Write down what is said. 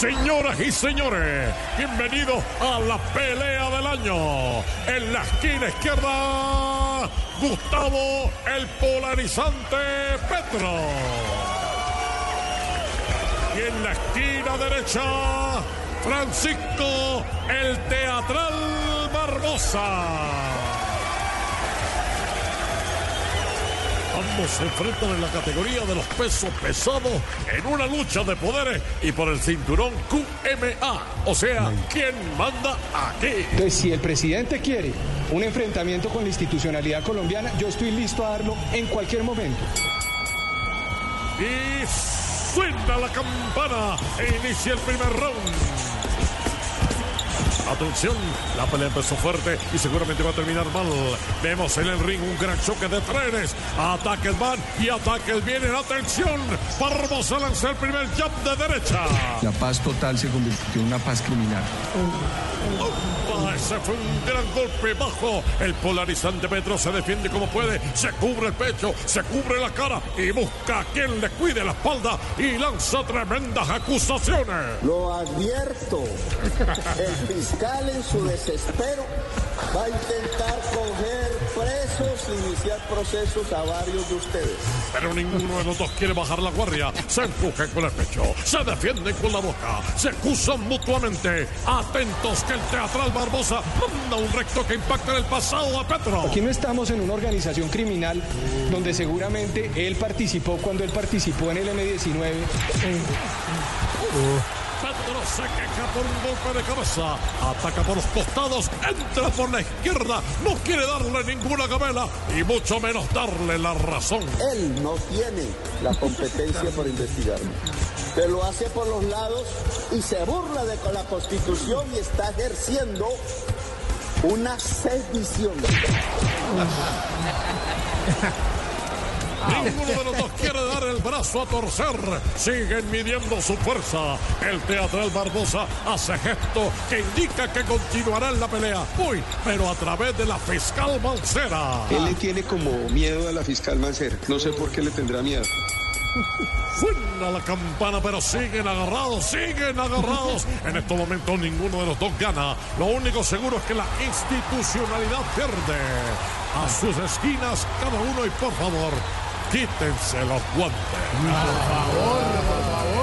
Señoras y señores, bienvenidos a la pelea del año. En la esquina izquierda, Gustavo el polarizante Petro. Y en la esquina derecha, Francisco el teatral Barbosa. Ambos se enfrentan en la categoría de los pesos pesados en una lucha de poderes y por el cinturón QMA. O sea, ¿quién manda aquí? Entonces, si el presidente quiere un enfrentamiento con la institucionalidad colombiana, yo estoy listo a darlo en cualquier momento. Y suena la campana e inicia el primer round. Atención, la pelea empezó fuerte y seguramente va a terminar mal. Vemos en el ring un gran choque de trenes. Ataques van y ataques vienen. Atención, Barbosa lanza el primer jump de derecha. La paz total se convirtió en una paz criminal. Opa, ese fue un gran golpe bajo. El polarizante Petro se defiende como puede. Se cubre el pecho, se cubre la cara y busca a quien le cuide la espalda y lanza tremendas acusaciones. Lo advierto. El fiscal en su desespero va a intentar coger presos e iniciar procesos a varios de ustedes. Pero ninguno de los dos quiere bajar la guardia. Se empujan con el pecho, se defienden con la boca, se acusan mutuamente. Atentos que el teatral Barbosa manda un recto que impacta en el pasado a Petro. Aquí no estamos en una organización criminal donde seguramente él participó cuando él participó en el M19. Petro se queja por un golpe de cabeza. Ataca por los costados, entra por la izquierda. No quiere darle ninguna gabela y mucho menos darle la razón. Él no tiene la competencia por investigarme. Se lo hace por los lados y se burla de la Constitución y está ejerciendo una sedición. Ninguno de los dos quiere brazo a torcer. Siguen midiendo su fuerza. El teatral Barbosa hace gesto que indica que continuará en la pelea. Uy, pero a través de la fiscal Mancera. Él le tiene como miedo a la fiscal Mancera. No sé por qué le tendrá miedo. Suena la campana, pero siguen agarrados, siguen agarrados. En estos momentos ninguno de los dos gana. Lo único seguro es que la institucionalidad pierde. A sus esquinas cada uno y por favor, quítense los guantes. Por favor.